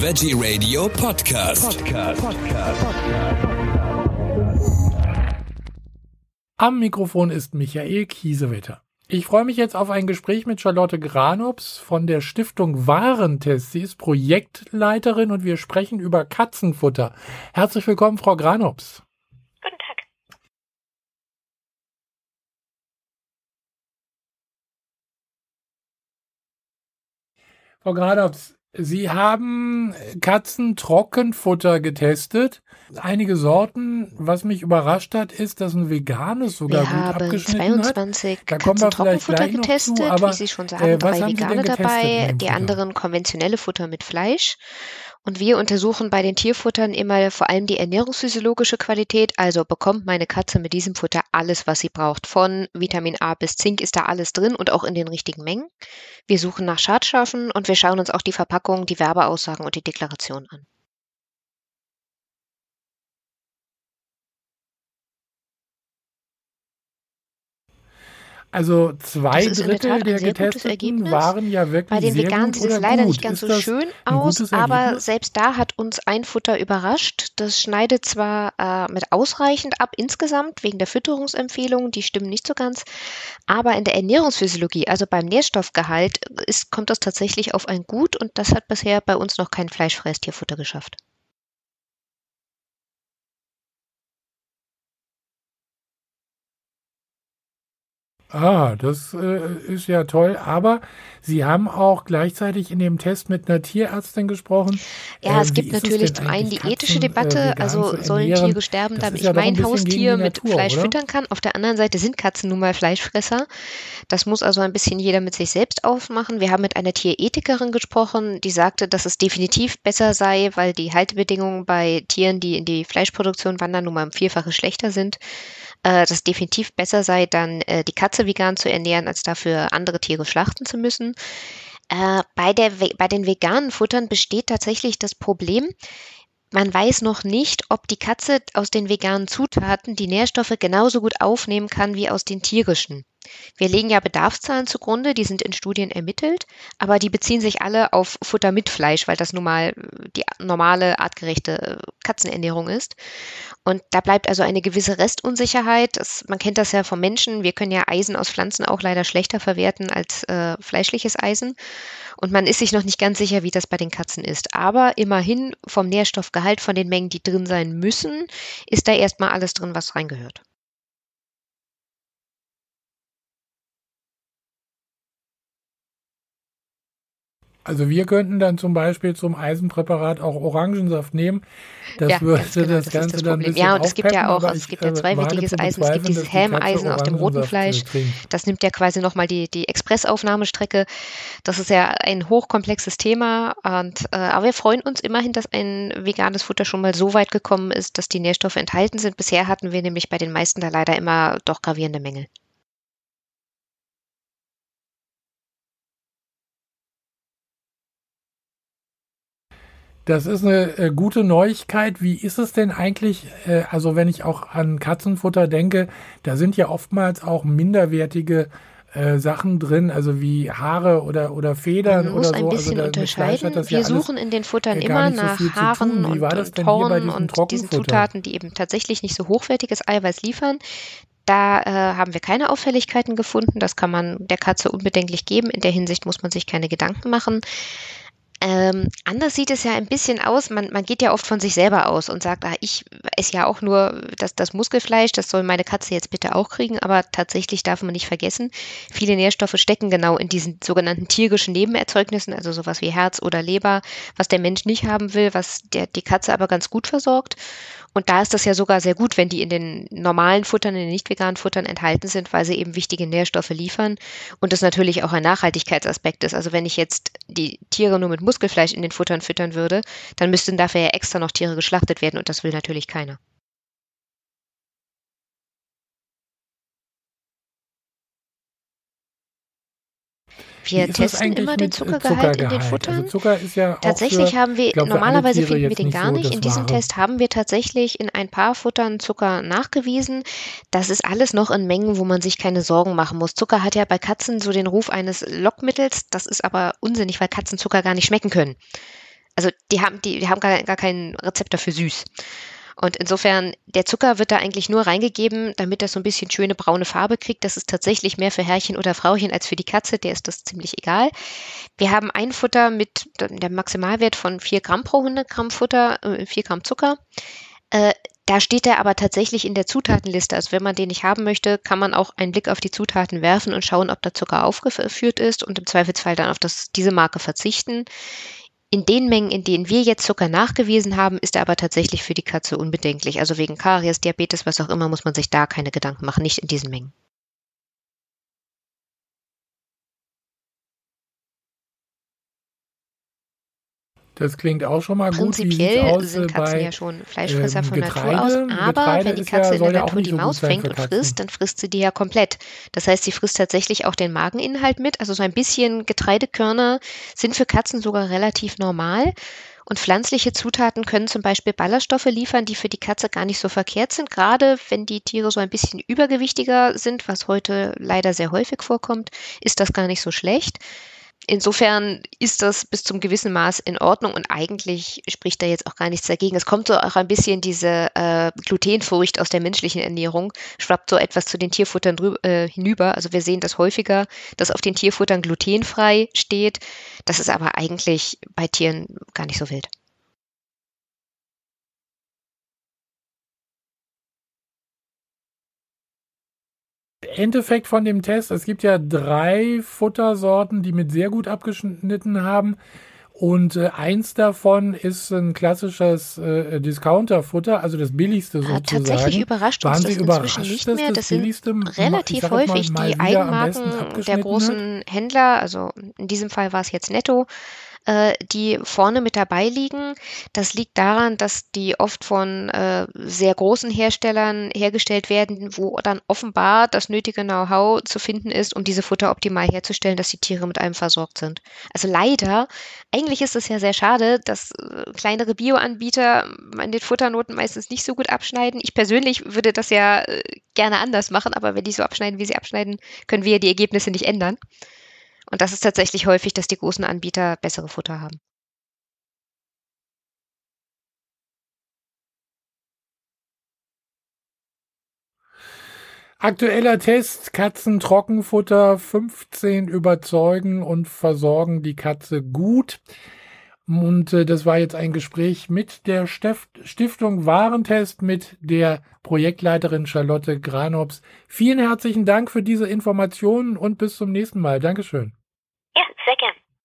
Veggie Radio Podcast. Podcast. Am Mikrofon ist Michael Kiesewetter. Ich freue mich jetzt auf ein Gespräch mit Charlotte Granops von der Stiftung Warentest. Sie ist Projektleiterin und wir sprechen über Katzenfutter. Herzlich willkommen, Frau Granops. Guten Tag. Frau Granops, Sie haben Katzentrockenfutter getestet. Einige Sorten, was mich überrascht hat, ist, dass ein veganes sogar wir gut haben abgeschnitten 22 hat. Da kommen wir noch getestet, zu, aber wie Sie schon sagen, äh, drei vegane dabei, die anderen konventionelle Futter mit Fleisch. Und wir untersuchen bei den Tierfuttern immer vor allem die ernährungsphysiologische Qualität. Also bekommt meine Katze mit diesem Futter alles, was sie braucht. Von Vitamin A bis Zink ist da alles drin und auch in den richtigen Mengen. Wir suchen nach Schadstoffen und wir schauen uns auch die Verpackung, die Werbeaussagen und die Deklaration an. Also zwei Drittel der sehr Getesteten waren ja wirklich Bei den sehr Veganen gut sieht es leider gut. nicht ganz so schön aus, aber selbst da hat uns ein Futter überrascht. Das schneidet zwar äh, mit ausreichend ab insgesamt wegen der Fütterungsempfehlungen, die stimmen nicht so ganz, aber in der Ernährungsphysiologie, also beim Nährstoffgehalt, ist, kommt das tatsächlich auf ein Gut und das hat bisher bei uns noch kein fleischfreies Tierfutter geschafft. Ah, das äh, ist ja toll. Aber Sie haben auch gleichzeitig in dem Test mit einer Tierärztin gesprochen. Ja, Äh, es gibt natürlich zum einen die ethische Katzen, äh, Debatte, vegan also sollen? Tiere sterben, Das damit ja ich mein Haustier mit Natur, Fleisch oder? füttern kann. Auf der anderen Seite sind Katzen nun mal Fleischfresser. Das muss also ein bisschen jeder mit sich selbst aufmachen. Wir haben mit einer Tierethikerin gesprochen, die sagte, dass es definitiv besser sei, weil die Haltebedingungen bei Tieren, die in die Fleischproduktion wandern, nun mal um Vierfache schlechter sind. Äh, dass definitiv besser sei, dann äh, die Katze vegan zu ernähren, als dafür andere Tiere schlachten zu müssen. Äh, bei, der, bei den veganen Futtern besteht tatsächlich das Problem, man weiß noch nicht, ob die Katze aus den veganen Zutaten die Nährstoffe genauso gut aufnehmen kann wie aus den tierischen. Wir legen ja Bedarfszahlen zugrunde, die sind in Studien ermittelt, aber die beziehen sich alle auf Futter mit Fleisch, weil das nun mal äh, die normale, artgerechte äh, Katzenernährung ist. Und da bleibt also eine gewisse Restunsicherheit. Das, man kennt das ja vom Menschen. Wir können ja Eisen aus Pflanzen auch leider schlechter verwerten als äh, fleischliches Eisen. Und man ist sich noch nicht ganz sicher, wie das bei den Katzen ist. Aber immerhin vom Nährstoffgehalt, von den Mengen, die drin sein müssen, ist da erstmal alles drin, was reingehört. Also wir könnten dann zum Beispiel zum Eisenpräparat auch Orangensaft nehmen. Das Ja, würde genau, das das Ganze das dann ein bisschen Ja, und es gibt ja auch, aber es gibt ja äh, zu Eisen. Es gibt dieses Helmeisen aus dem roten äh, Fleisch. Das nimmt ja quasi nochmal die, die Expressaufnahmestrecke. Das ist ja ein hochkomplexes Thema. Und, äh, aber wir freuen uns immerhin, dass ein veganes Futter schon mal so weit gekommen ist, dass die Nährstoffe enthalten sind. Bisher hatten wir nämlich bei den meisten da leider immer doch gravierende Mängel. Das ist eine äh, gute Neuigkeit. Wie ist es denn eigentlich, äh, also wenn ich auch an Katzenfutter denke, da sind ja oftmals auch minderwertige äh, Sachen drin, also wie Haare oder, oder Federn Man muss oder ein so. bisschen also da, mit Fleisch unterscheiden. Wir ja suchen in den Futtern äh, immer so nach tun. Haaren und, und Horn und diesen? Zutaten, die eben tatsächlich nicht so hochwertiges Eiweiß liefern. Da äh, haben wir keine Auffälligkeiten gefunden. Das kann man der Katze unbedenklich geben. In der Hinsicht muss man sich keine Gedanken machen. Ähm, anders sieht es ja ein bisschen aus. Man, man geht ja oft von sich selber aus und sagt, ah, ich esse ja auch nur das, das Muskelfleisch, das soll meine Katze jetzt bitte auch kriegen. Aber tatsächlich darf man nicht vergessen, viele Nährstoffe stecken genau in diesen sogenannten tierischen Nebenerzeugnissen, also sowas wie Herz oder Leber, was der Mensch nicht haben will, was der, die Katze aber ganz gut versorgt. Und da ist das ja sogar sehr gut, wenn die in den normalen Futtern, in den nicht veganen Futtern enthalten sind, weil sie eben wichtige Nährstoffe liefern und das natürlich auch ein Nachhaltigkeitsaspekt ist. Also wenn ich jetzt die Tiere nur mit Muskelfleisch in den Futtern füttern würde, dann müssten dafür ja extra noch Tiere geschlachtet werden und das will natürlich keiner. Wir testen immer den Zuckergehalt in den Zuckergehalt? Futtern. Also Zucker ist ja Tatsächlich für, haben wir, glaub, normalerweise finden wir den gar so nicht. das In diesem Wahre. Test haben wir tatsächlich in ein paar Futtern Zucker nachgewiesen. Das ist alles noch in Mengen, wo man sich keine Sorgen machen muss. Zucker hat ja bei Katzen so den Ruf eines Lockmittels. Das ist aber unsinnig, weil Katzen Zucker gar nicht schmecken können. Also die haben, die, die haben gar, gar kein Rezept dafür süß. Und insofern, der Zucker wird da eigentlich nur reingegeben, damit er so ein bisschen schöne braune Farbe kriegt. Das ist tatsächlich mehr für Herrchen oder Frauchen als für die Katze. Der ist das ziemlich egal. Wir haben ein Futter mit der Maximalwert von 4 Gramm pro 100 Gramm Futter, äh, 4 Gramm Zucker. Äh, da steht er aber tatsächlich in der Zutatenliste. Also wenn man den nicht haben möchte, kann man auch einen Blick auf die Zutaten werfen und schauen, ob da Zucker aufgeführt ist und im Zweifelsfall dann auf das, diese Marke verzichten. In den Mengen, in denen wir jetzt Zucker nachgewiesen haben, ist er aber tatsächlich für die Katze unbedenklich. Also wegen Karies, Diabetes, was auch immer, muss man sich da keine Gedanken machen, nicht in diesen Mengen. Das klingt auch schon mal gut. Prinzipiell sind Katzen bei, ja schon Fleischfresser ähm, von Getreide? Natur aus. Aber Getreide wenn die ist ja- Katze in der ja Natur die so Maus fängt und frisst, dann frisst sie die ja komplett. Das heißt, sie frisst tatsächlich auch den Mageninhalt mit. Also so ein bisschen Getreidekörner sind für Katzen sogar relativ normal. Und pflanzliche Zutaten können zum Beispiel Ballaststoffe liefern, die für die Katze gar nicht so verkehrt sind, gerade wenn die Tiere so ein bisschen übergewichtiger sind, was heute leider sehr häufig vorkommt, ist das gar nicht so schlecht. Insofern ist das bis zum gewissen Maß in Ordnung und eigentlich spricht da jetzt auch gar nichts dagegen. Es kommt so auch ein bisschen diese äh, Glutenfurcht aus der menschlichen Ernährung, schwappt so etwas zu den Tierfuttern drü- äh, hinüber. Also wir sehen das häufiger, dass auf den Tierfuttern glutenfrei steht. Das ist aber eigentlich bei Tieren gar nicht so wild. Endeffekt von dem Test, es gibt ja drei Futtersorten, die mit sehr gut abgeschnitten haben. Und äh, eins davon ist ein klassisches äh, Discounter-Futter, also das billigste Äh, sozusagen. Tatsächlich überrascht uns Waren das Sie inzwischen nicht mehr. das Das sind billigste ich relativ jetzt mal, häufig mal die Eigenmarken der großen Händler, also in diesem Fall war es jetzt Netto, äh, die vorne mit dabei liegen. Das liegt daran, dass die oft von äh, sehr großen Herstellern hergestellt werden, wo dann offenbar das nötige Know-how zu finden ist, um diese Futter optimal herzustellen, dass die Tiere mit allem versorgt sind. Also leider, eigentlich ist es ja sehr schade, dass äh, kleinere Bioanbieter an den Futternoten meistens nicht so gut abschneiden. Ich persönlich würde das ja äh, gerne anders machen, aber wenn die so abschneiden, wie sie abschneiden, können wir ja die Ergebnisse nicht ändern. Und das ist tatsächlich häufig, dass die großen Anbieter bessere Futter haben. Aktueller Test, Katzen Trockenfutter, 15 überzeugen und versorgen die Katze gut. Und äh, das war jetzt ein Gespräch mit der Stiftung Warentest mit der Projektleiterin Charlotte Granops. Vielen herzlichen Dank für diese Informationen und bis zum nächsten Mal. Dankeschön. Ja, sehr